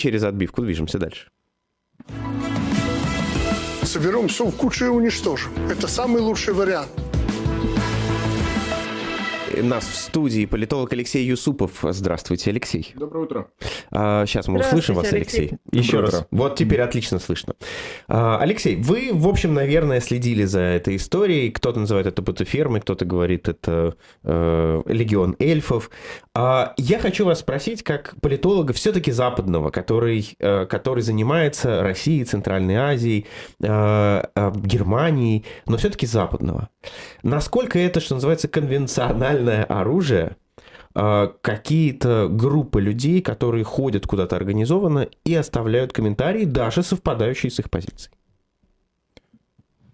Через отбивку движемся дальше. Соберем все в кучу и уничтожим. Это самый лучший вариант нас в студии политолог Алексей Юсупов. Здравствуйте, Алексей. Доброе утро. А, сейчас мы услышим вас, Алексей. Алексей. Еще Доброе раз. Утро. Вот теперь отлично слышно. А, Алексей, вы, в общем, наверное, следили за этой историей. Кто-то называет это бутафермой, кто-то говорит это э, легион эльфов. А, я хочу вас спросить, как политолога все-таки западного, который, э, который занимается Россией, Центральной Азией, э, э, Германией, но все-таки западного. Насколько это, что называется, конвенционально огнестрельное оружие, а, какие-то группы людей, которые ходят куда-то организованно и оставляют комментарии, даже совпадающие с их позицией.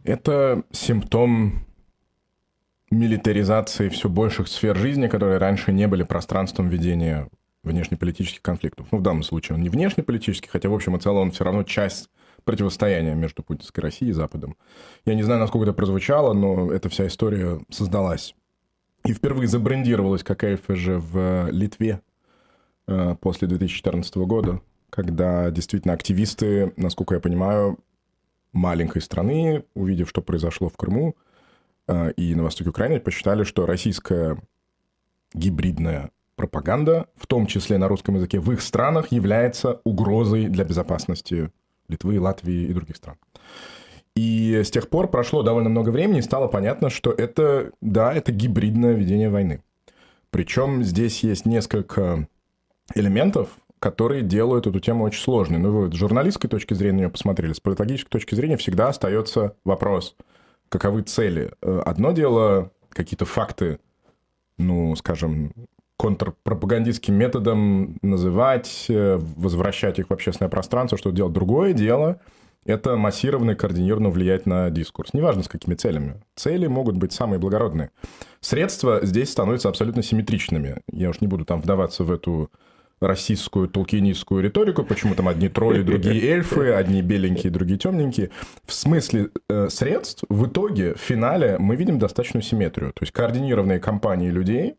Это симптом милитаризации все больших сфер жизни, которые раньше не были пространством ведения внешнеполитических конфликтов. Ну, в данном случае он не внешнеполитический, хотя, в общем и целом, он все равно часть противостояния между путинской Россией и Западом. Я не знаю, насколько это прозвучало, но эта вся история создалась и впервые забрендировалась как АФЖ в Литве э, после 2014 года, когда действительно активисты, насколько я понимаю, маленькой страны, увидев, что произошло в Крыму э, и на востоке Украины, посчитали, что российская гибридная пропаганда, в том числе на русском языке, в их странах является угрозой для безопасности Литвы, Латвии и других стран. И с тех пор прошло довольно много времени, и стало понятно, что это, да, это гибридное ведение войны. Причем здесь есть несколько элементов, которые делают эту тему очень сложной. Ну, вы с журналистской точки зрения нее посмотрели, с политологической точки зрения всегда остается вопрос, каковы цели. Э, одно дело какие-то факты, ну, скажем, контрпропагандистским методом называть, э, возвращать их в общественное пространство, что делать. Другое дело – это массированно и координированно влиять на дискурс. Неважно, с какими целями. Цели могут быть самые благородные. Средства здесь становятся абсолютно симметричными. Я уж не буду там вдаваться в эту российскую толкинистскую риторику, почему там одни тролли, другие эльфы, одни беленькие, другие темненькие. В смысле э, средств в итоге, в финале, мы видим достаточную симметрию. То есть координированные компании людей,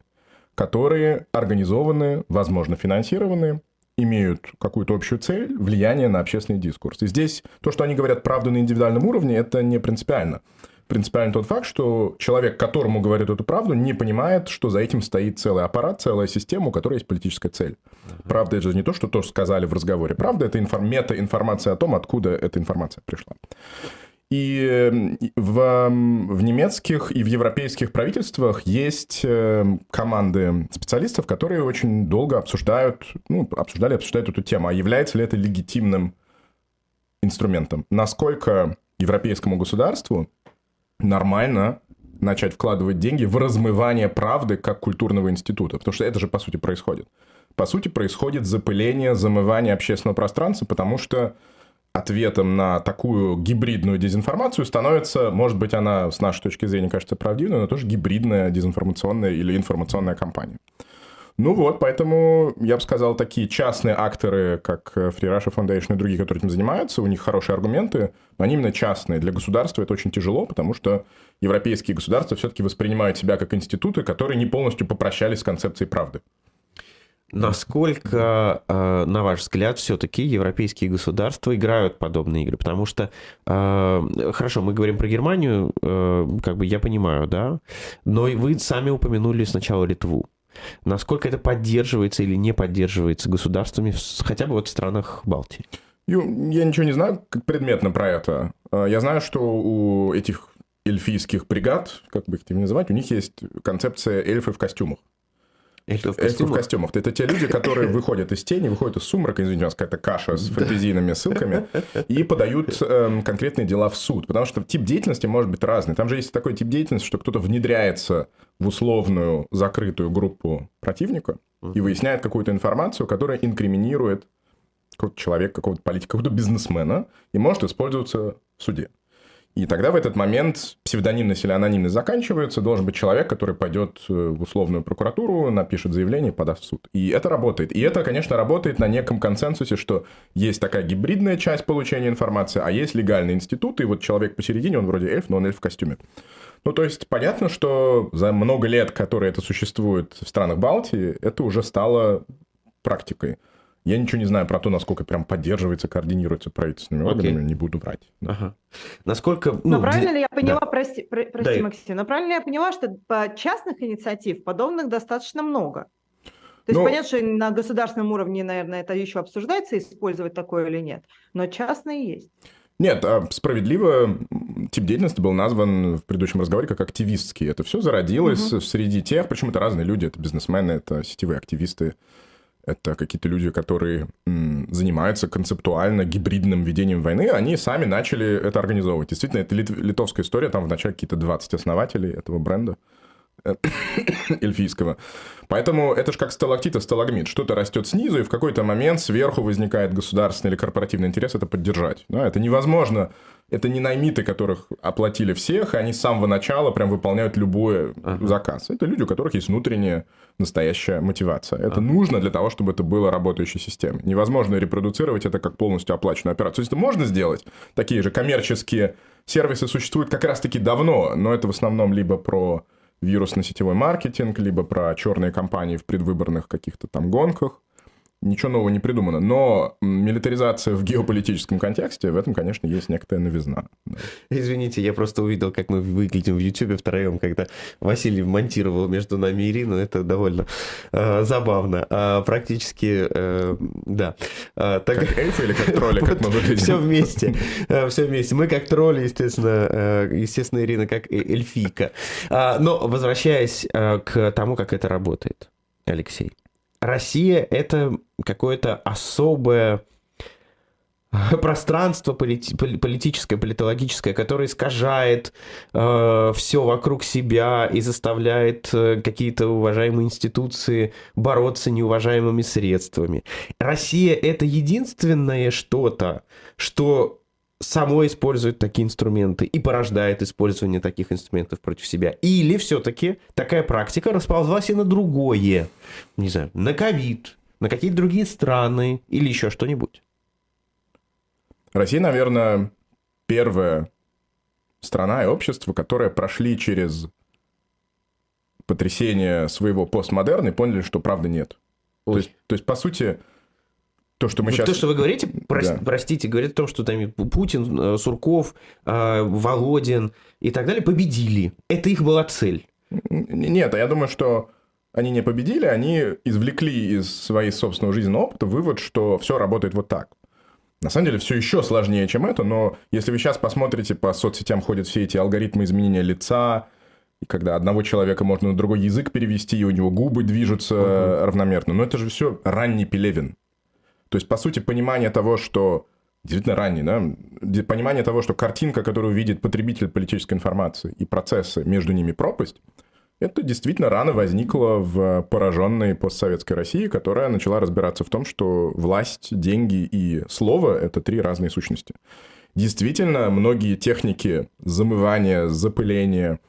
которые организованы, возможно, финансированы, имеют какую-то общую цель, влияние на общественный дискурс. И здесь то, что они говорят правду на индивидуальном уровне, это не принципиально. Принципиально тот факт, что человек, которому говорят эту правду, не понимает, что за этим стоит целый аппарат, целая система, у которой есть политическая цель. Правда, это же не то, что тоже сказали в разговоре. Правда, это информ... мета-информация о том, откуда эта информация пришла. И в, в немецких и в европейских правительствах есть э, команды специалистов, которые очень долго обсуждают, ну, обсуждали, обсуждают эту тему. А является ли это легитимным инструментом? Насколько европейскому государству нормально начать вкладывать деньги в размывание правды как культурного института? Потому что это же, по сути, происходит. По сути, происходит запыление, замывание общественного пространства, потому что ответом на такую гибридную дезинформацию становится, может быть, она с нашей точки зрения кажется правдивой, но тоже гибридная дезинформационная или информационная кампания. Ну вот, поэтому я бы сказал, такие частные акторы, как Free Russia Foundation и другие, которые этим занимаются, у них хорошие аргументы, но они именно частные. Для государства это очень тяжело, потому что европейские государства все-таки воспринимают себя как институты, которые не полностью попрощались с концепцией правды. Насколько, э, на ваш взгляд, все-таки европейские государства играют подобные игры? Потому что, э, хорошо, мы говорим про Германию, э, как бы я понимаю, да, но вы сами упомянули сначала Литву. Насколько это поддерживается или не поддерживается государствами, хотя бы вот в странах Балтии? Я ничего не знаю предметно про это. Я знаю, что у этих эльфийских бригад, как бы их называть, у них есть концепция эльфы в костюмах. Эльфы в костюмах. в костюмах. Это те люди, которые выходят из тени, выходят из сумрака, извините, у нас какая-то каша с фэнтезийными ссылками, и подают э, конкретные дела в суд. Потому что тип деятельности может быть разный. Там же есть такой тип деятельности, что кто-то внедряется в условную закрытую группу противника и выясняет какую-то информацию, которая инкриминирует какого-то человека, какого-то политика, какого-то бизнесмена, и может использоваться в суде. И тогда в этот момент псевдонимность или анонимность заканчивается, должен быть человек, который пойдет э, в условную прокуратуру, напишет заявление, подаст в суд. И это работает. И это, конечно, работает на неком консенсусе, что есть такая гибридная часть получения информации, а есть легальный институт, и вот человек посередине, он вроде эльф, но он эльф в костюме. Ну, то есть, понятно, что за много лет, которые это существует в странах Балтии, это уже стало практикой. Я ничего не знаю про то, насколько прям поддерживается, координируется правительственными органами, не буду врать. Ага. Насколько... Ну, но правильно ли я поняла, да. прости, про, прости да. Максим, но правильно ли я поняла, что по частных инициатив подобных достаточно много? То есть ну, понятно, что на государственном уровне, наверное, это еще обсуждается, использовать такое или нет, но частные есть. Нет, а справедливо тип деятельности был назван в предыдущем разговоре как активистский. Это все зародилось угу. среди тех, причем это разные люди, это бизнесмены, это сетевые активисты, это какие-то люди, которые занимаются концептуально гибридным ведением войны, они сами начали это организовывать. Действительно, это литовская история, там вначале какие-то 20 основателей этого бренда. эльфийского. Поэтому это же как сталактит и сталагмит. Что-то растет снизу, и в какой-то момент сверху возникает государственный или корпоративный интерес это поддержать. Да, это невозможно. Это не наймиты, которых оплатили всех, и они с самого начала прям выполняют любой ага. заказ. Это люди, у которых есть внутренняя настоящая мотивация. Это ага. нужно для того, чтобы это было работающей системой. Невозможно репродуцировать это как полностью оплаченную операцию. То есть это можно сделать. Такие же коммерческие сервисы существуют как раз-таки давно, но это в основном либо про вирусно-сетевой маркетинг, либо про черные компании в предвыборных каких-то там гонках ничего нового не придумано. Но милитаризация в геополитическом контексте, в этом, конечно, есть некоторая новизна. Да. Извините, я просто увидел, как мы выглядим в Ютубе втроем, когда Василий монтировал между нами Ирину. Это довольно э, забавно. А, практически, э, да. А, так... Как эльфы или как тролли, как мы выглядим? Все вместе. Э, Все вместе. Мы как тролли, естественно, э, естественно, Ирина как э, эльфийка. А, но возвращаясь к тому, как это работает, Алексей. Россия — это какое-то особое пространство полити политическое, политологическое, которое искажает э, все вокруг себя и заставляет э, какие-то уважаемые институции бороться неуважаемыми средствами. Россия это единственное что-то, что само использует такие инструменты и порождает использование таких инструментов против себя. Или все-таки такая практика расползлась и на другое. Не знаю, на ковид, на какие-то другие страны или еще что-нибудь. Россия, наверное, первая страна и общество, которые прошли через потрясение своего постмодерна и поняли, что правды нет. То есть, то есть, по сути, то, что мы сейчас... То, что вы говорите, прос... да. простите, говорит о том, что там Путин, э, Сурков, э, Володин и так далее победили. Это их была цель. Нет, а я думаю, что они не победили, они извлекли из своей собственного жизненного опыта вывод, что все работает вот так. На самом деле все еще сложнее, чем это, но если вы сейчас посмотрите, по соцсетям ходят все эти алгоритмы изменения лица, и когда одного человека можно на другой язык перевести, и у него губы движутся угу. равномерно. Но это же все ранний Пелевин. То есть, по сути, понимание того, что действительно ранний, да, понимание того, что картинка, которую видит потребитель политической информации и процессы, между ними пропасть, это действительно рано возникло в пораженной постсоветской России, которая начала разбираться в том, что власть, деньги и слово — это три разные сущности. Действительно, многие техники замывания, запыления —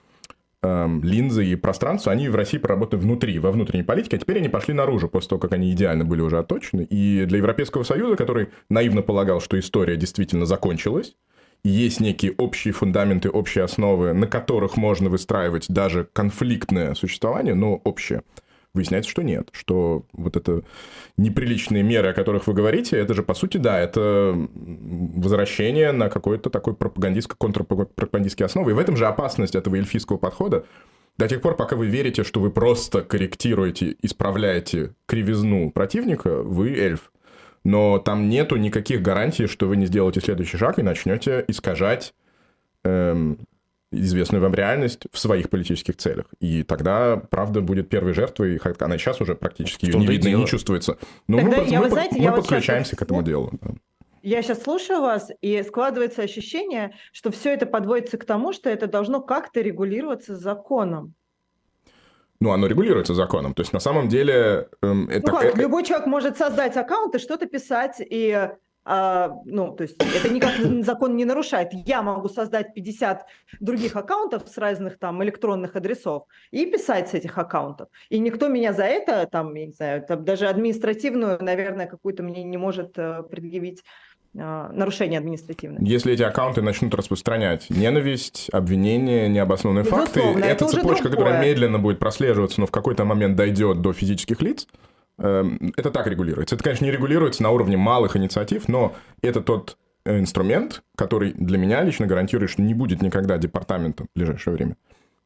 эм, линзы и пространство, они в России проработаны внутри, во внутренней политике, а теперь они пошли наружу после того, как они идеально были уже отточены. И для Европейского Союза, который наивно полагал, что история действительно закончилась, есть некие общие фундаменты, общие основы, на которых можно выстраивать даже конфликтное существование, но общее – Выясняется, что нет, что вот это неприличные меры, о которых вы говорите, это же, по сути, да, это возвращение на какой-то такой пропагандистско контрпропагандистский основы. И в этом же опасность этого эльфийского подхода. До тех пор, пока вы верите, что вы просто корректируете, исправляете кривизну противника, вы эльф. Но там нету никаких гарантий, что вы не сделаете следующий шаг и начнете искажать эм, известную вам реальность в своих политических целях. И тогда, правда, будет первой жертвой, она сейчас уже практически ее не видно и не чувствуется. Но тогда мы, я, мы, вы знаете, мы я подключаемся вот к этому делу. Я сейчас слушаю вас, и складывается ощущение, что все это подводится к тому, что это должно как-то регулироваться законом. Ну, оно регулируется законом. То есть, на самом деле... Эм, это, ну как, э, любой человек может создать аккаунт и что-то писать, и а, ну, то есть это никак закон не нарушает. Я могу создать 50 других аккаунтов с разных там электронных адресов и писать с этих аккаунтов. И никто меня за это, там, я не знаю, там, даже административную, наверное, какую-то мне не может э, предъявить э, нарушение административное. Если эти аккаунты начнут распространять ненависть, обвинения, необоснованные Безусловно, факты, это, это цепочка, которая медленно будет прослеживаться, но в какой-то момент дойдет до физических лиц, это так регулируется. Это, конечно, не регулируется на уровне малых инициатив, но это тот инструмент, который для меня лично гарантирует, что не будет никогда департамента в ближайшее время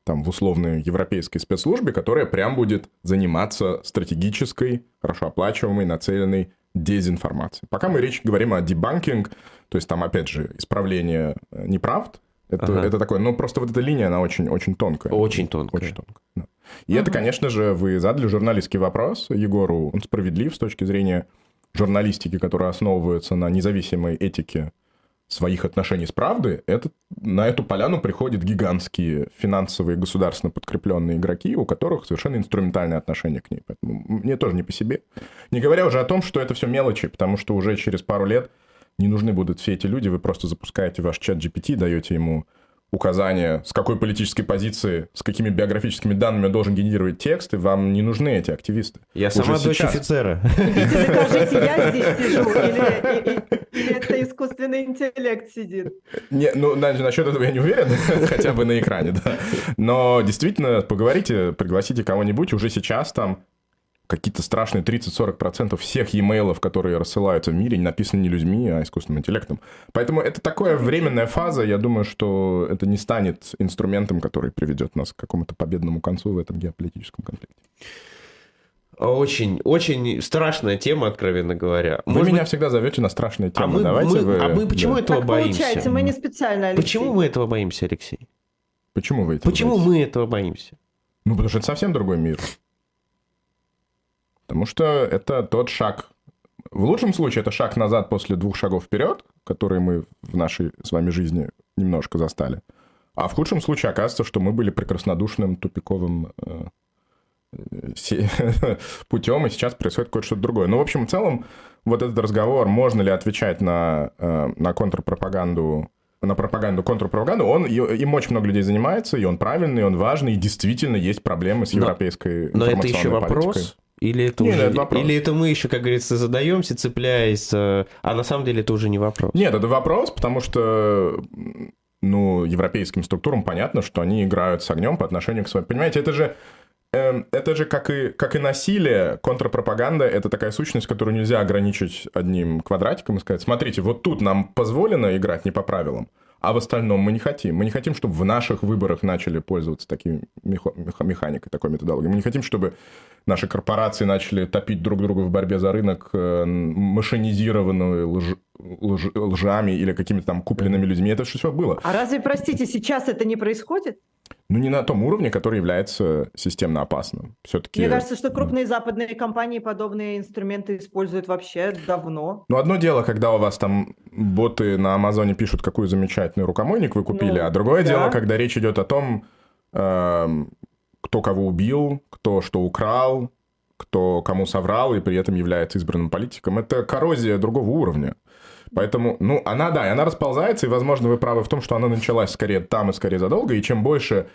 там в условной европейской спецслужбе, которая прям будет заниматься стратегической, хорошо оплачиваемой, нацеленной дезинформацией. Пока мы речь говорим о дебанкинг, то есть там, опять же, исправление э, неправд, это, ага. это такое, ну, просто вот эта линия, она очень, очень тонкая. Очень тонкая. Очень тонкая, да. И ага. это, конечно же, вы задали журналистский вопрос Егору, он справедлив с точки зрения журналистики, которая основывается на независимой этике своих отношений с правдой, это, на эту поляну приходят гигантские финансовые государственно подкрепленные игроки, у которых совершенно инструментальное отношение к ней. Поэтому мне тоже не по себе. Не говоря уже о том, что это все мелочи, потому что уже через пару лет не нужны будут все эти люди, вы просто запускаете ваш чат GPT, даете ему указания, с какой политической позиции, с какими биографическими данными должен генерировать тексты, вам не нужны эти активисты. Я Уже сама дочь офицера. Скажите, я здесь сижу, или это искусственный интеллект сидит? Не, ну, насчет этого я не уверен, хотя бы на экране, да. Но действительно, поговорите, пригласите кого-нибудь уже сейчас там, какие-то страшные 30-40% всех e-mail, которые рассылаются в мире, написаны не людьми, а искусственным интеллектом. Поэтому это такая временная фаза. Я думаю, что это не станет инструментом, который приведет нас к какому-то победному концу в этом геополитическом конфликте. Очень, очень страшная тема, откровенно говоря. Вы Может меня быть... всегда зовете на страшные темы. А мы, Давайте мы, вы... а мы почему да. этого так боимся? Получается, мы не специально, Алексей. Почему мы этого боимся, Алексей? Почему вы этого Почему боитесь? мы этого боимся? Ну, потому что это совсем другой мир. Потому что это тот шаг. В лучшем случае это шаг назад после двух шагов вперед, которые мы в нашей с вами жизни немножко застали. А в худшем случае оказывается, что мы были прекраснодушным тупиковым э, путем, и сейчас происходит кое-что другое. Ну, в общем, в целом, вот этот разговор, можно ли отвечать на, э, на контрпропаганду на пропаганду, контрпропаганду, он, им очень много людей занимается, и он правильный, и он важный, и действительно есть проблемы с европейской но, но это еще вопрос, или это, Нет, уже, это вопрос. или это мы еще, как говорится, задаемся, цепляясь, э, а на самом деле это уже не вопрос? Нет, это вопрос, потому что ну, европейским структурам понятно, что они играют с огнем по отношению к своим... Понимаете, это же эм, это же как и, как и насилие, контрпропаганда — это такая сущность, которую нельзя ограничить одним квадратиком и сказать, смотрите, вот тут нам позволено играть не по правилам, а в остальном мы не хотим. Мы не хотим, чтобы в наших выборах начали пользоваться такими механикой, такой методологией. Мы не хотим, чтобы наши корпорации начали топить друг друга в борьбе за рынок э, машинизированную лж, лж, лжами или какими-то там купленными людьми. Это все было. А разве, простите, сейчас это не происходит? Ну, не на том уровне, который является системно опасным. Все-таки... Мне кажется, что крупные западные компании подобные инструменты используют вообще давно. Ну, одно дело, когда у вас там боты на Амазоне пишут, какой замечательный рукомойник вы купили, ну, а другое да. дело, когда речь идет о том, э, кто кого убил, кто что украл, кто кому соврал и при этом является избранным политиком. Это коррозия другого уровня. Поэтому, ну, она, да, и она расползается, и, возможно, вы правы в том, что она началась скорее там и скорее задолго, и чем больше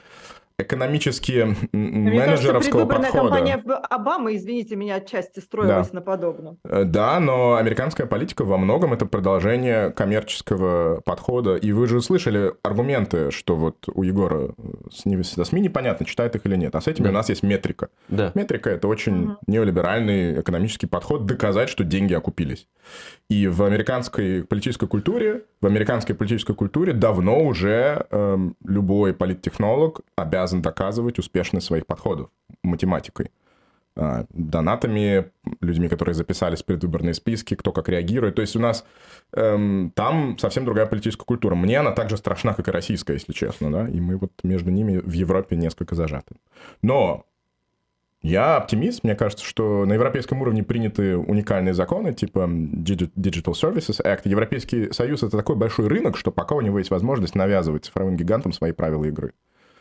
экономически менеджеровского Мне кажется, подхода. компания Обамы, извините меня, отчасти строилась да. на подобном. Э, да, но американская политика во многом это продолжение коммерческого подхода. И вы же слышали аргументы, что вот у Егора со СМИ непонятно, читает их или нет. А с этим да. у нас есть метрика. Да. Метрика – это очень угу. неолиберальный экономический подход, доказать, что деньги окупились. И в американской политической культуре, в американской политической культуре давно уже эм, любой политтехнолог обязан обязан доказывать успешность своих подходов математикой. А, донатами, людьми, которые записались в предвыборные списки, кто как реагирует. То есть у нас эм, там совсем другая политическая культура. Мне она также страшна, как и российская, если честно, да, и мы вот между ними в Европе несколько зажаты. Но я оптимист. Мне кажется, что на европейском уровне приняты уникальные законы, типа Digital Services Act. Европейский Союз — это такой большой рынок, что пока у него есть возможность навязывать цифровым гигантам свои правила игры.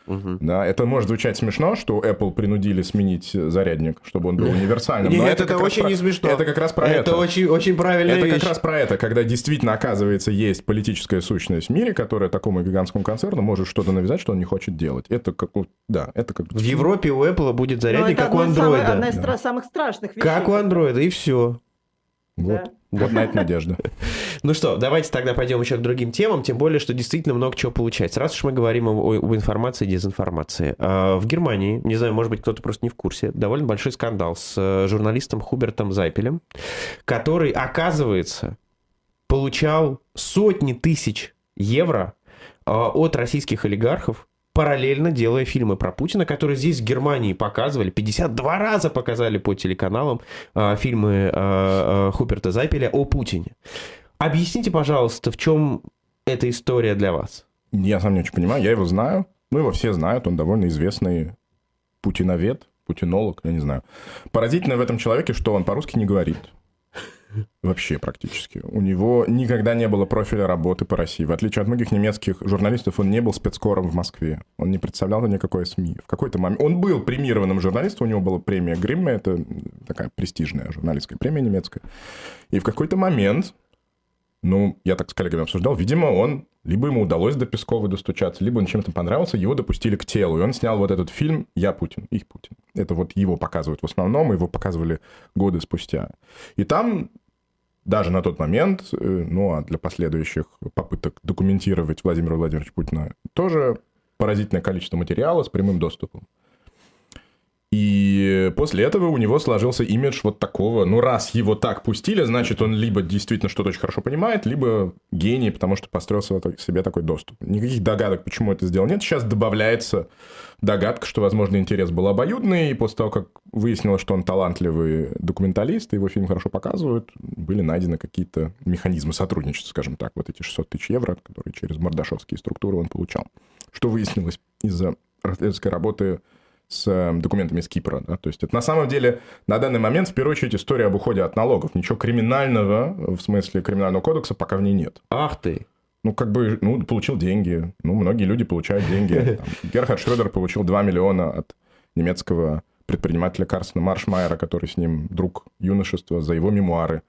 Угу. Да, это может звучать смешно, что Apple принудили сменить зарядник, чтобы он был универсальным. Нет, это, это очень про... не смешно. Это как раз про это. Это очень, очень правильная Это вещь. как раз про это, когда действительно, оказывается, есть политическая сущность в мире, которая такому гигантскому концерну может что-то навязать, что он не хочет делать. Это как... Да, это как... В Европе у Apple будет зарядник, как у Android. одна из да. самых страшных вещей. Как у Android, и все. Вот. Да. Вот на это надежда. Ну что, давайте тогда пойдем еще к другим темам, тем более, что действительно много чего получается. Раз уж мы говорим об информации и дезинформации. А, в Германии, не знаю, может быть, кто-то просто не в курсе, довольно большой скандал с э, журналистом Хубертом Зайпелем, который, оказывается, получал сотни тысяч евро а, от российских олигархов параллельно делая фильмы про Путина, которые здесь в Германии показывали, 52 раза показали по телеканалам э, фильмы э, Хуперта Зайпеля о Путине. Объясните, пожалуйста, в чем эта история для вас? Я сам не очень понимаю, я его знаю, ну его все знают, он довольно известный путиновед, путинолог, я не знаю. Поразительно в этом человеке, что он по-русски не говорит. Вообще практически. У него никогда не было профиля работы по России. В отличие от многих немецких журналистов, он не был спецкором в Москве. Он не представлял никакой СМИ. В какой-то момент... Он был премированным журналистом, у него была премия Гримме, это такая престижная журналистская премия немецкая. И в какой-то момент, ну, я так с коллегами обсуждал, видимо, он либо ему удалось до Пескова достучаться, либо он чем-то понравился, его допустили к телу. И он снял вот этот фильм «Я Путин», «Их Путин». Это вот его показывают в основном, его показывали годы спустя. И там даже на тот момент, э, ну а для последующих попыток документировать Владимира Владимировича Путина, тоже поразительное количество материала с прямым доступом. И после этого у него сложился имидж вот такого, ну раз его так пустили, значит он либо действительно что-то очень хорошо понимает, либо гений, потому что построил себе такой доступ. Никаких догадок, почему это сделал, нет. Сейчас добавляется догадка, что, возможно, интерес был обоюдный, и после того, как выяснилось, что он талантливый документалист, его фильм хорошо показывают, были найдены какие-то механизмы сотрудничества, скажем так, вот эти 600 тысяч евро, которые через мордашовские структуры он получал. Что выяснилось из-за расследовательской работы с эм, документами с Кипра. Да? То есть это на самом деле на данный момент в первую очередь история об уходе от налогов. Ничего криминального, в смысле криминального кодекса, пока в ней нет. Ах ты! Ну, как бы, ну, получил деньги. Ну, многие люди получают деньги. Там, Герхард Шредер получил 2 миллиона от немецкого предпринимателя Карсона Маршмайера, который с ним друг юношества, за его мемуары.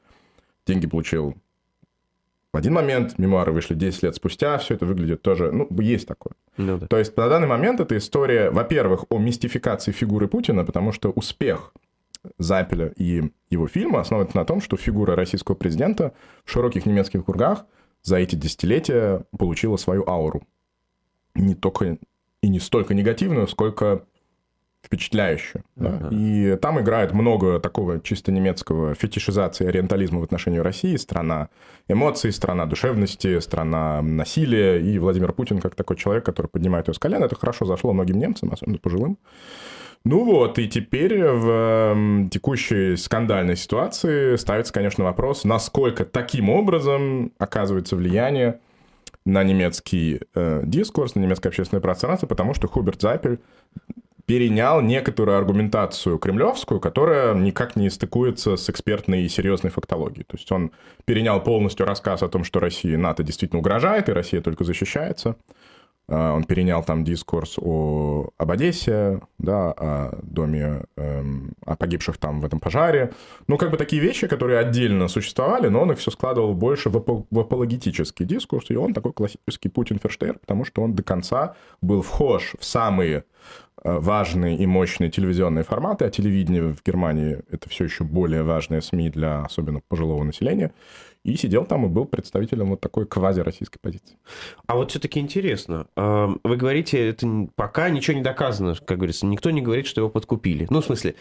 Деньги получил в один момент, мемуары вышли 10 лет спустя, все это выглядит тоже, ну, есть такое. Ну, да. То есть на данный момент эта история, во-первых, о мистификации фигуры Путина, потому что успех Запеля и его фильма основывается на том, что фигура российского президента в широких немецких кругах за эти десятилетия получила свою ауру. Не только и не столько негативную, сколько впечатляюще. Uh-huh. Да? И там играет много такого чисто немецкого фетишизации ориентализма в отношении России. Страна эмоций, страна душевности, страна насилия. И Владимир Путин, как такой человек, который поднимает ее с колен, это хорошо зашло многим немцам, особенно пожилым. Ну вот, и теперь в текущей скандальной ситуации ставится, конечно, вопрос, насколько таким образом оказывается влияние на немецкий э, дискурс, на немецкое общественное пространство, потому что Хуберт Зайпель перенял некоторую аргументацию кремлевскую, которая никак не стыкуется с экспертной и серьезной фактологией. То есть он перенял полностью рассказ о том, что России НАТО действительно угрожает, и Россия только защищается. А, он перенял там дискурс о, об Одессе, да, о доме, эм, о погибших там в этом пожаре. Ну, как бы такие вещи, которые отдельно существовали, но он их все складывал больше в, ап- в апологетический дискурс, и он такой классический Путин-Ферштейр, потому что он до конца был вхож в самые важные и мощные телевизионные форматы, а телевидение в Германии это все еще более важные СМИ для особенно пожилого населения, и сидел там и был представителем вот такой квази-российской позиции. А вот все-таки интересно, вы говорите, это пока ничего не доказано, как говорится, никто не говорит, что его подкупили. Ну, в смысле,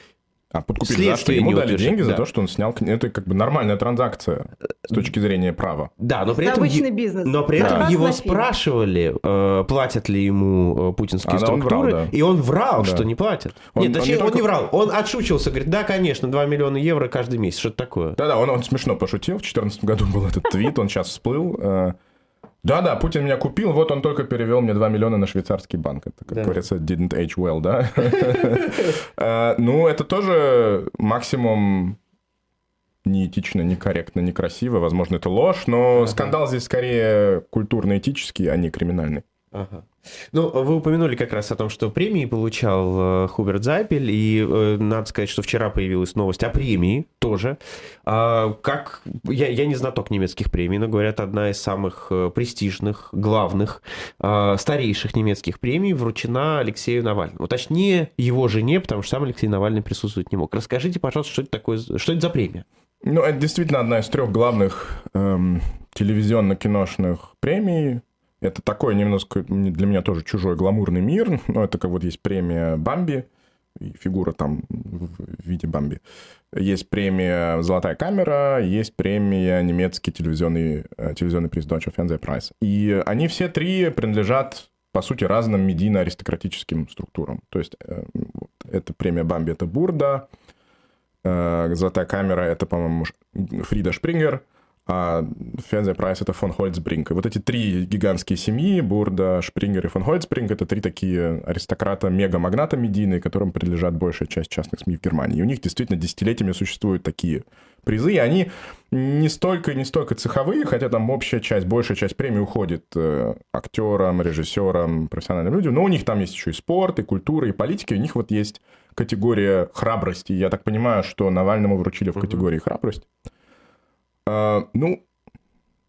а подкупили за что? Ему дали деньги да. за то, что он снял... Это как бы нормальная транзакция с точки зрения права. Да, но при это этом... обычный бизнес. Но при да. этом его спрашивали, э, платят ли ему э, путинские а, структуры, он врал, да. и он врал, да. что не платят. Он, Нет, точнее, он, не, он только... не врал, он отшучивался, говорит, да, конечно, 2 миллиона евро каждый месяц, что-то такое. Да-да, он, он смешно пошутил, в 2014 году был этот твит, он сейчас всплыл, э, да-да, Путин меня купил, вот он только перевел мне 2 миллиона на швейцарский банк. Это, как да. говорится, didn't age well, да? Э, ну, это тоже максимум неэтично, некорректно, некрасиво. Возможно, это ложь, но скандал здесь скорее культурно-этический, а не криминальный. Ага. Ну, вы упомянули как раз о том, что премии получал э, Хуберт Зайпель, и э, надо сказать, что вчера появилась новость о премии тоже. А, как я, я не знаток немецких премий, но говорят, одна из самых э, престижных, главных, э, старейших немецких премий вручена Алексею Навальному. Точнее, его жене, потому что сам Алексей Навальный присутствовать не мог. Расскажите, пожалуйста, что это такое, что это за премия? Ну, это действительно одна из трех главных эм, телевизионно-киношных премий. Это такой немножко для меня тоже чужой гламурный мир. Но это как вот есть премия Бамби, и фигура там в виде Бамби. Есть премия «Золотая камера», есть премия немецкий телевизионный, э, телевизионный приз Deutsche Fernsehpreis. И они все три принадлежат, по сути, разным медийно-аристократическим структурам. То есть э, это премия Бамби, это Бурда, э, «Золотая камера» — это, по-моему, Фрида Шпрингер — а Фензе Прайс — это фон Хольцбринг. И вот эти три гигантские семьи, Бурда, Шпрингер и фон Хольцбринг, это три такие аристократа, мега-магната медийные, которым принадлежат большая часть частных СМИ в Германии. И у них действительно десятилетиями существуют такие призы, и они не столько не столько цеховые, хотя там общая часть, большая часть премии уходит э, актерам, режиссерам, профессиональным людям, но у них там есть еще и спорт, и культура, и политика, и у них вот есть категория храбрости. Я так понимаю, что Навальному вручили в категории храбрость. А, ну,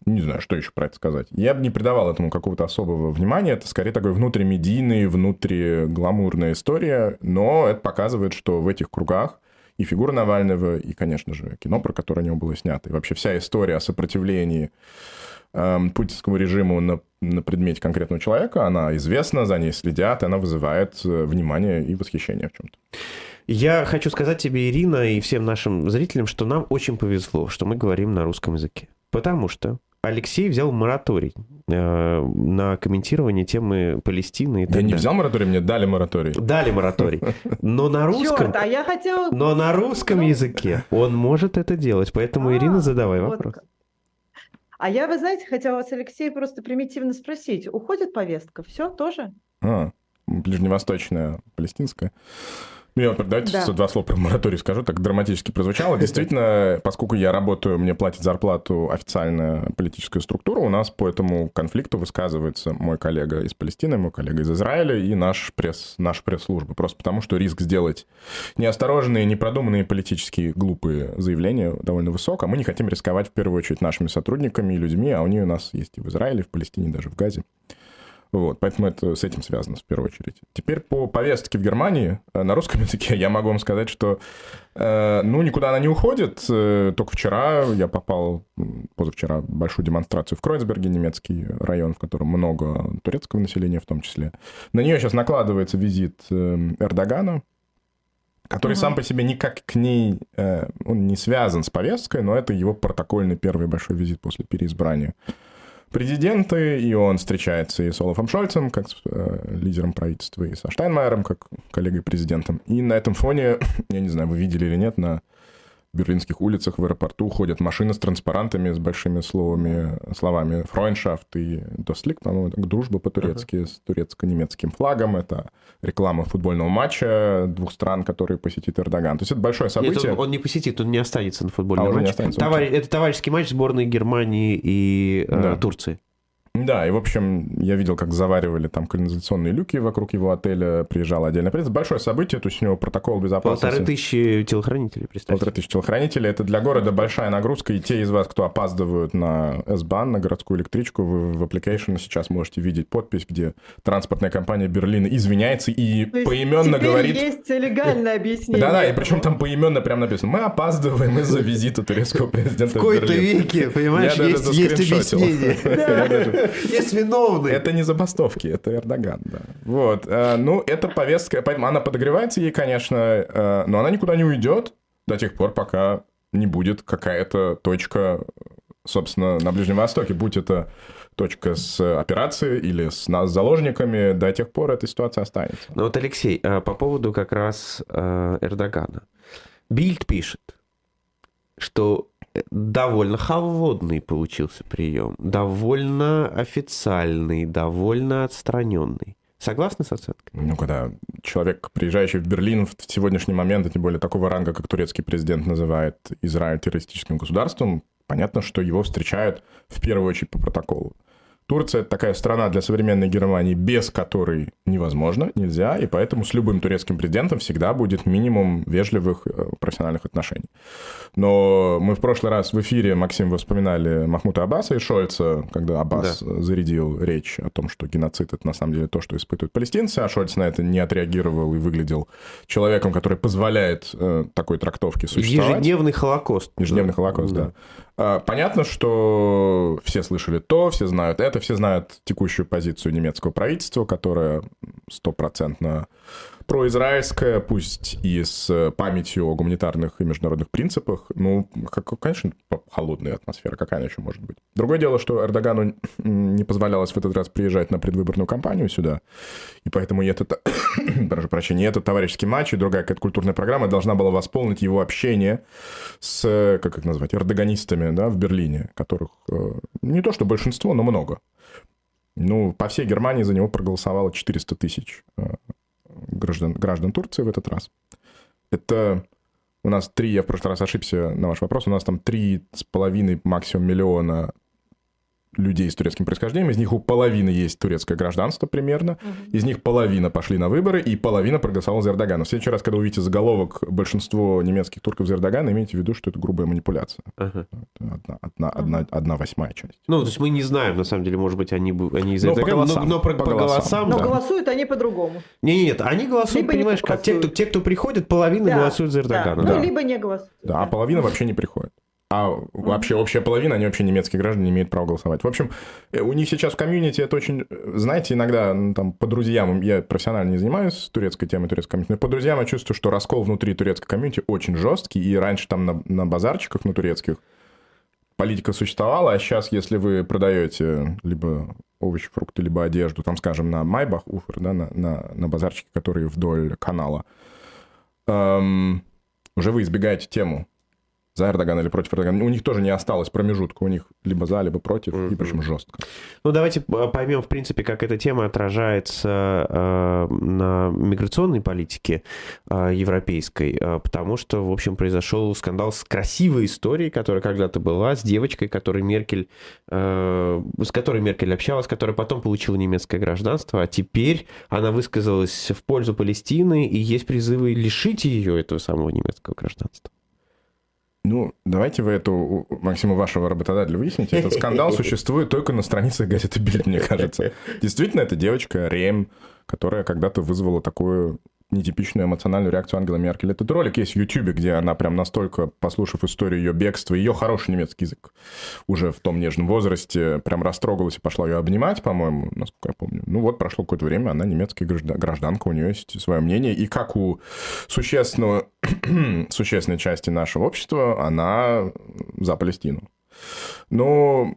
не знаю, что еще про это сказать. Я бы не придавал этому какого-то особого внимания. Это скорее такой внутримедийный, внутригламурная история. Но это показывает, что в этих кругах и фигура Навального, и, конечно же, кино, про которое о нем было снято, и вообще вся история о сопротивлении э, путинскому режиму на, на предмете конкретного человека, она известна, за ней следят, и она вызывает э, внимание и восхищение в чем-то. Я хочу сказать тебе, Ирина, и всем нашим зрителям, что нам очень повезло, что мы говорим на русском языке. Потому что Алексей взял мораторий э, на комментирование темы Палестины. И так я не взял мораторий, мне дали мораторий. Дали мораторий. Но на русском... Черт, а я хотел... Но на русском языке он может это делать. Поэтому, а, Ирина, задавай вот вопрос. А я, вы знаете, хотела вас, Алексей, просто примитивно спросить. Уходит повестка? Все тоже? А, ближневосточная, палестинская. Я давайте да. два слова про мораторий скажу, так драматически прозвучало. Действительно, поскольку я работаю, мне платит зарплату официальная политическая структура, у нас по этому конфликту высказывается мой коллега из Палестины, мой коллега из Израиля и наш пресс, наша пресс-служба. Просто потому, что риск сделать неосторожные, непродуманные политические глупые заявления довольно высок, а мы не хотим рисковать в первую очередь нашими сотрудниками и людьми, а они у нас есть и в Израиле, и в Палестине, даже в Газе. Вот, поэтому это с этим связано в первую очередь. Теперь по повестке в Германии э, на русском языке я могу вам сказать, что э, ну никуда она не уходит. Э, только вчера я попал, позавчера, в большую демонстрацию в Кройцберге, немецкий район, в котором много турецкого населения в том числе. На нее сейчас накладывается визит Эрдогана, который угу. сам по себе никак к ней, он не связан с повесткой, но это его протокольный первый большой визит после переизбрания президенты, и он встречается и с Олафом Шольцем, как с э, лидером правительства, и со Штайнмайером, как коллегой президентом. И на этом фоне, я не знаю, вы видели или нет, на берлинских улицах в аэропорту ходят машины с транспарантами, с большими словами, словами «Фройншафт» и «Дослик», по-моему, дружба по-турецки uh-huh. с турецко-немецким флагом. Это реклама футбольного матча двух стран, которые посетит Эрдоган. То есть это большое событие. Нет, он, он не посетит, он не останется на футбольном а матче. Товар... Это товарищеский матч сборной Германии и э, да. Турции. Да, и, в общем, я видел, как заваривали там канализационные люки вокруг его отеля, приезжал отдельно. Это большое событие, то есть у него протокол безопасности. Полторы тысячи телохранителей, представьте. Полторы тысячи телохранителей. Это для города большая нагрузка, и те из вас, кто опаздывают на S-Bahn, на городскую электричку, вы в application сейчас можете видеть подпись, где транспортная компания Берлина извиняется и то поименно говорит... есть легальное объяснение. Да-да, и причем там поименно прям написано, мы опаздываем из-за визита турецкого президента в какой-то веке, понимаешь, есть, есть объяснение. Есть виновный. Это не забастовки, это Эрдоган, да. Вот. Э, ну, эта повестка, она подогревается ей, конечно, э, но она никуда не уйдет до тех пор, пока не будет какая-то точка, собственно, на Ближнем Востоке, будь это точка с операцией или с нас заложниками, до тех пор эта ситуация останется. Ну вот, Алексей, э, по поводу как раз Эрдогана. Бильд пишет, что довольно холодный получился прием, довольно официальный, довольно отстраненный. Согласны с оценкой? Ну, когда человек, приезжающий в Берлин в сегодняшний момент, тем более такого ранга, как турецкий президент называет Израиль террористическим государством, понятно, что его встречают в первую очередь по протоколу. Турция – это такая страна для современной Германии, без которой невозможно, нельзя, и поэтому с любым турецким президентом всегда будет минимум вежливых э, профессиональных отношений. Но мы в прошлый раз в эфире, Максим, вспоминали Махмута Аббаса и Шольца, когда Аббас да. зарядил речь о том, что геноцид – это на самом деле то, что испытывают палестинцы, а Шольц на это не отреагировал и выглядел человеком, который позволяет э, такой трактовке существовать. Ежедневный Холокост. Ежедневный Холокост, да. да. А, понятно, что все слышали то, все знают это, все знают текущую позицию немецкого правительства, которая стопроцентно произраильская, пусть и с памятью о гуманитарных и международных принципах. Ну, как, конечно, холодная атмосфера, какая она еще может быть. Другое дело, что Эрдогану не позволялось в этот раз приезжать на предвыборную кампанию сюда, и поэтому этот, прошу прощения, этот товарищеский матч и другая какая-то культурная программа должна была восполнить его общение с, как их назвать, эрдоганистами да, в Берлине, которых э, не то что большинство, но много. Ну, по всей Германии за него проголосовало 400 тысяч э, граждан, граждан Турции в этот раз. Это у нас три, я в прошлый раз ошибся на ваш вопрос, у нас там три с половиной максимум миллиона людей с турецким происхождением, из них у половины есть турецкое гражданство примерно, угу. из них половина пошли на выборы, и половина проголосовала за Эрдогана. В следующий раз, когда увидите заголовок «Большинство немецких турков за Эрдогана», имейте в виду, что это грубая манипуляция. Ага. Одна, одна, одна, одна восьмая часть. Ну, то есть мы не знаем, на самом деле, может быть, они, они из Эрдогана, но, голосам, но, но по, по голосам... Но да. голосуют они по-другому. Нет, нет, они голосуют, либо понимаешь, как те кто, те, кто приходит, половина да, голосуют за Эрдогана. Да. Ну, либо не голосуют. Да, а половина вообще не приходит. А вообще общая половина, они вообще немецкие граждане, не имеют права голосовать. В общем, э, у них сейчас в комьюнити это очень... Знаете, иногда ну, там по друзьям, я профессионально не занимаюсь турецкой темой, турецкой комьюнити, но по друзьям я чувствую, что раскол внутри турецкой комьюнити очень жесткий, и раньше там на, на базарчиках, на турецких, политика существовала, а сейчас, если вы продаете либо овощи, фрукты, либо одежду, там, скажем, на Майбах, Уфер, да, на, на, на базарчике, которые вдоль канала, эм, уже вы избегаете тему за Эрдогана или против Эрдогана. У них тоже не осталось промежутка. У них либо за, либо против, mm-hmm. и причем жестко. Ну, давайте поймем, в принципе, как эта тема отражается э, на миграционной политике э, европейской, э, потому что, в общем, произошел скандал с красивой историей, которая когда-то была, с девочкой, которой Меркель, э, с которой Меркель общалась, которая потом получила немецкое гражданство, а теперь она высказалась в пользу Палестины, и есть призывы лишить ее этого самого немецкого гражданства. Ну, давайте вы эту, Максиму, вашего работодателя выясните. Этот скандал существует только на страницах газеты «Бильд», мне кажется. Действительно, это девочка Рем, которая когда-то вызвала такую нетипичную эмоциональную реакцию Ангела Меркель. Этот ролик есть в Ютубе, где она прям настолько, послушав историю ее бегства, ее хороший немецкий язык уже в том нежном возрасте, прям растрогалась и пошла ее обнимать, по-моему, насколько я помню. Ну вот, прошло какое-то время, она немецкая гражданка, у нее есть свое мнение, и как у существенного, существенной части нашего общества, она за Палестину. Но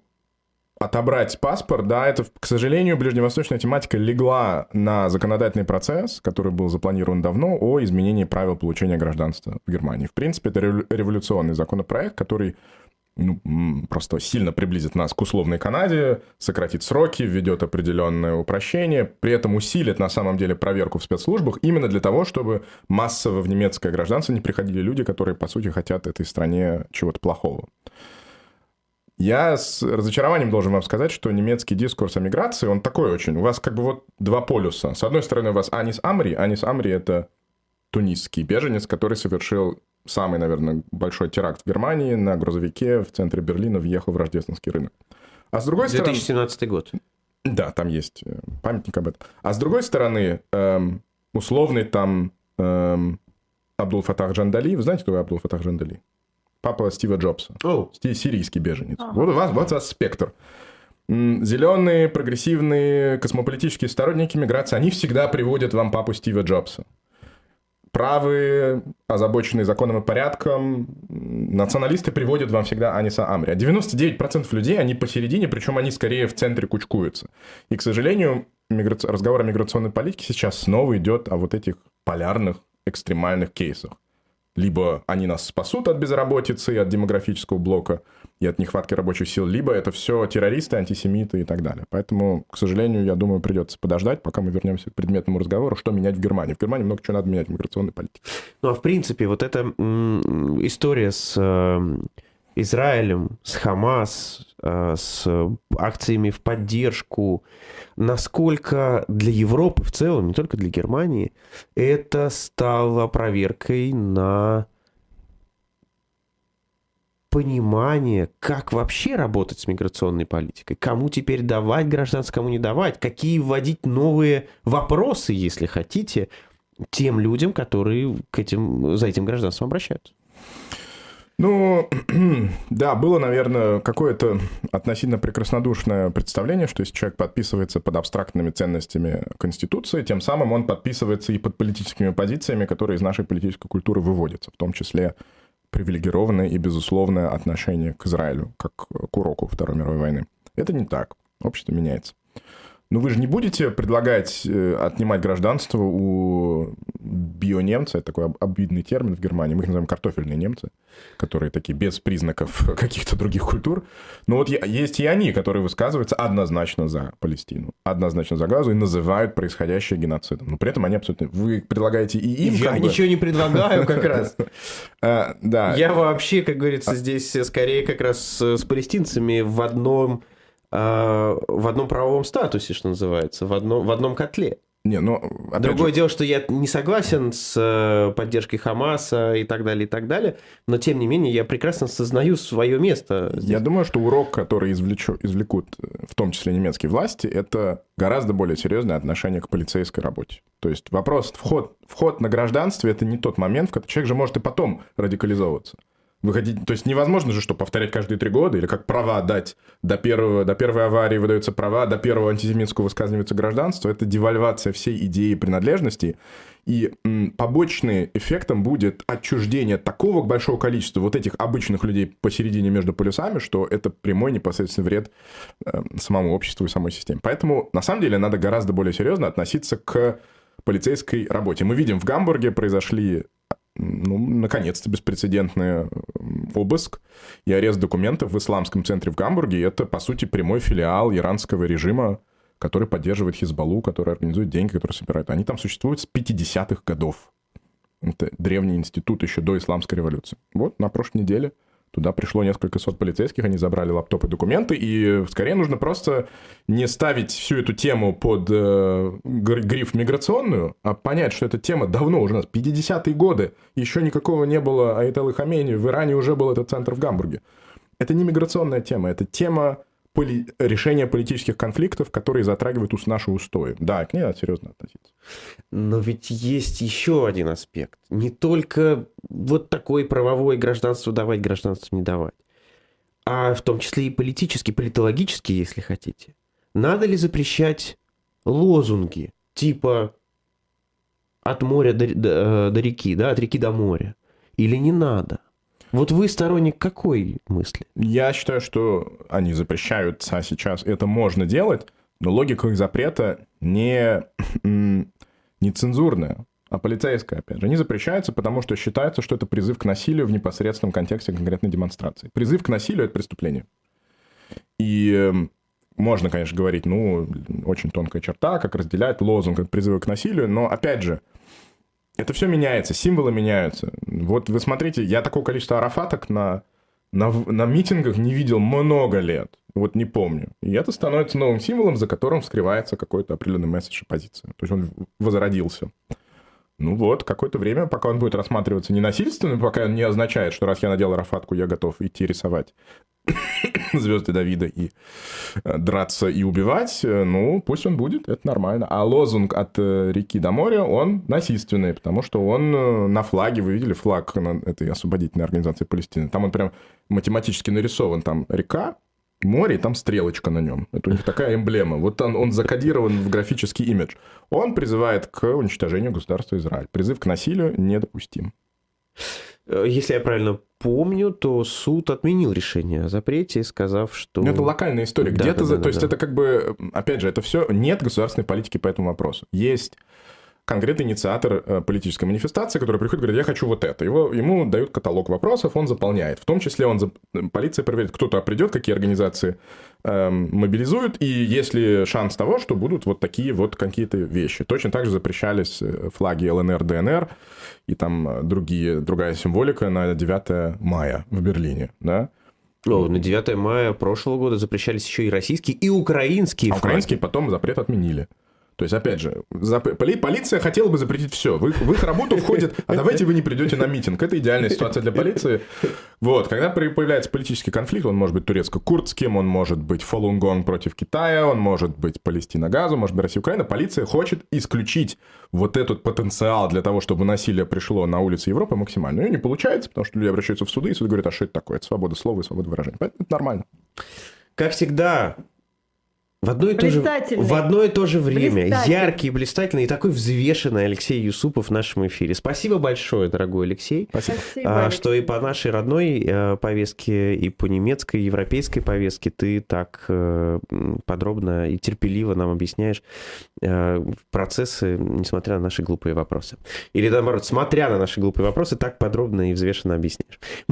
отобрать паспорт, да, это, к сожалению, ближневосточная тематика легла на законодательный процесс, который был запланирован давно, о изменении правил получения гражданства в Германии. В принципе, это революционный законопроект, который ну, просто сильно приблизит нас к условной Канаде, сократит сроки, введет определенное упрощение, при этом усилит на самом деле проверку в спецслужбах именно для того, чтобы массово в немецкое гражданство не приходили люди, которые, по сути, хотят этой стране чего-то плохого. Я с разочарованием должен вам сказать, что немецкий дискурс о миграции, он такой очень. У вас как бы вот два полюса. С одной стороны, у вас Анис Амри. Анис Амри – это тунисский беженец, который совершил самый, наверное, большой теракт в Германии на грузовике в центре Берлина, въехал в рождественский рынок. А с другой 2017 стороны... год. Да, там есть э, памятник об этом. А с другой стороны, эм, условный там эм, Абдул Фатах Джандали. Вы знаете, кто Абдул Фатах Джандали? Папа Стива Джобса. Oh. Сирийский беженец. Ага. Вот у вас, вот у вас спектр. Зеленые, прогрессивные, космополитические сторонники миграции, они всегда приводят вам папу Стива Джобса. Правые, озабоченные законом и порядком, националисты приводят вам всегда Аниса Амри. А 99% людей, они посередине, причем они скорее в центре кучкуются. И, к сожалению, мигра... разговор о миграционной политике сейчас снова идет о вот этих полярных, экстремальных кейсах либо они нас спасут от безработицы, от демографического блока и от нехватки рабочих сил, либо это все террористы, антисемиты и так далее. Поэтому, к сожалению, я думаю, придется подождать, пока мы вернемся к предметному разговору, что менять в Германии. В Германии много чего надо менять в миграционной политике. Ну, а в принципе, вот эта история с э, Израилем, с Хамас, э, с акциями в поддержку, насколько для Европы в целом, не только для Германии, это стало проверкой на понимание, как вообще работать с миграционной политикой, кому теперь давать гражданство, кому не давать, какие вводить новые вопросы, если хотите, тем людям, которые к этим, за этим гражданством обращаются. Ну, да, было, наверное, какое-то относительно прекраснодушное представление, что если человек подписывается под абстрактными ценностями Конституции, тем самым он подписывается и под политическими позициями, которые из нашей политической культуры выводятся, в том числе привилегированное и безусловное отношение к Израилю, как к уроку Второй мировой войны. Это не так. Общество меняется. Но вы же не будете предлагать э, отнимать гражданство у бионемца, это такой обидный термин в Германии, мы их называем картофельные немцы, которые такие без признаков каких-то других культур. Но вот есть и они, которые высказываются однозначно за Палестину, однозначно за Газу и называют происходящее геноцидом. Но при этом они абсолютно... Вы предлагаете и им... Я ничего не предлагаю как раз. А, да. Я вообще, как говорится, здесь скорее как раз с палестинцами в одном в одном правовом статусе, что называется, в одном, в одном котле. Не, ну, Другое же... дело, что я не согласен с э, поддержкой Хамаса и так далее, и так далее, но тем не менее я прекрасно сознаю свое место. Здесь. Я думаю, что урок, который извлечу, извлекут э, в том числе немецкие власти, это гораздо более серьезное отношение к полицейской работе. То есть вопрос, вход, вход на гражданство – это не тот момент, в который человек же может и потом радикализовываться. Вы хотите, то есть невозможно же, что повторять каждые три года, или как права дать до, первого, до первой аварии выдаются права, до первого антисемитского высказывается гражданство, это девальвация всей идеи принадлежности, и м, побочным эффектом будет отчуждение такого большого количества вот этих обычных людей посередине между полюсами, что это прямой непосредственный вред э, самому обществу и самой системе. Поэтому, на самом деле, надо гораздо более серьезно относиться к полицейской работе. Мы видим, в Гамбурге произошли ну, наконец-то, беспрецедентный обыск и арест документов в исламском центре в Гамбурге. Это, по сути, прямой филиал иранского режима, который поддерживает Хизбаллу, который организует деньги, который собирает. Они там существуют с 50-х годов. Это древний институт еще до исламской революции. Вот на прошлой неделе Туда пришло несколько сот полицейских, они забрали лаптопы, документы, и скорее нужно просто не ставить всю эту тему под э, гриф миграционную, а понять, что эта тема давно уже у нас, 50-е годы, еще никакого не было Айтел Хамени, в Иране уже был этот центр в Гамбурге. Это не миграционная тема, это тема поли... решения политических конфликтов, которые затрагивают наши устои. Да, к ней надо серьезно относиться. Но ведь есть еще один аспект. Не только вот такое правовое гражданство давать, гражданство не давать, а в том числе и политический, политологический, если хотите. Надо ли запрещать лозунги типа от моря до, до, до реки, да, от реки до моря? Или не надо? Вот вы сторонник какой мысли? Я считаю, что они запрещаются сейчас. Это можно делать, но логика их запрета не, не цензурная, а полицейская, опять же. Они запрещаются, потому что считается, что это призыв к насилию в непосредственном контексте конкретной демонстрации. Призыв к насилию – это преступление. И эм, можно, конечно, говорить, ну, очень тонкая черта, как разделять лозунг как призывы к насилию, но, опять же, это все меняется, символы меняются. Вот вы смотрите, я такого количества арафаток на, на, на митингах не видел много лет. Вот не помню. И это становится новым символом, за которым скрывается какой-то определенный месседж позиция. То есть он возродился. Ну вот, какое-то время, пока он будет рассматриваться ненасильственным, пока он не означает, что раз я надел рафатку, я готов идти рисовать звезды Давида и э, драться и убивать, э, ну, пусть он будет, это нормально. А лозунг от э, реки до моря, он насильственный, потому что он на флаге, вы видели флаг этой освободительной организации Палестины, там он прям математически нарисован, там река, море, и там стрелочка на нем. Это у них такая эмблема. Вот он, он закодирован в графический имидж. Он призывает к уничтожению государства Израиль. Призыв к насилию недопустим. Э, если я правильно помню, то суд отменил решение о запрете, сказав, что... Ну, это локальная история. Да, Где-то, да, да, то да, есть да. это как бы, опять же, это все нет государственной политики по этому вопросу. Есть конкретный инициатор э, политической манифестации, который приходит и говорит, я хочу вот это. Его, ему дают каталог вопросов, он заполняет. В том числе он, полиция проверит, кто-то придет, какие организации эм, мобилизуют, и есть ли шанс того, что будут вот такие вот какие-то вещи. Точно так же запрещались э, флаги ЛНР, ДНР и там э, другие, другая символика на 9 мая в Берлине, да. О, на 9 мая прошлого года запрещались еще и российские, и украинские А украинские потом запрет отменили. То есть, опять же, зап... поли... полиция хотела бы запретить все. В их, в их работу входит, а давайте вы не придете на митинг. Это идеальная ситуация для полиции. Вот, когда появляется политический конфликт, он может быть турецко-курдским, он может быть Фалунгон против Китая, он может быть Палестина-Газу, может быть Россия-Украина. Полиция хочет исключить вот этот потенциал для того, чтобы насилие пришло на улицы Европы максимально. И не получается, потому что люди обращаются в суды, и суд говорит, а что это такое? Это свобода слова и свобода выражения. Поэтому это нормально. Как всегда, в одно, и то же, в одно и то же время яркий, блистательный и такой взвешенный Алексей Юсупов в нашем эфире. Спасибо большое, дорогой Алексей, Спасибо. а, что и по нашей родной э, повестке, и по немецкой, европейской повестке ты так э, подробно и терпеливо нам объясняешь э, процессы, несмотря на наши глупые вопросы. Или наоборот, смотря на наши глупые вопросы, так подробно и взвешенно объясняешь. Мы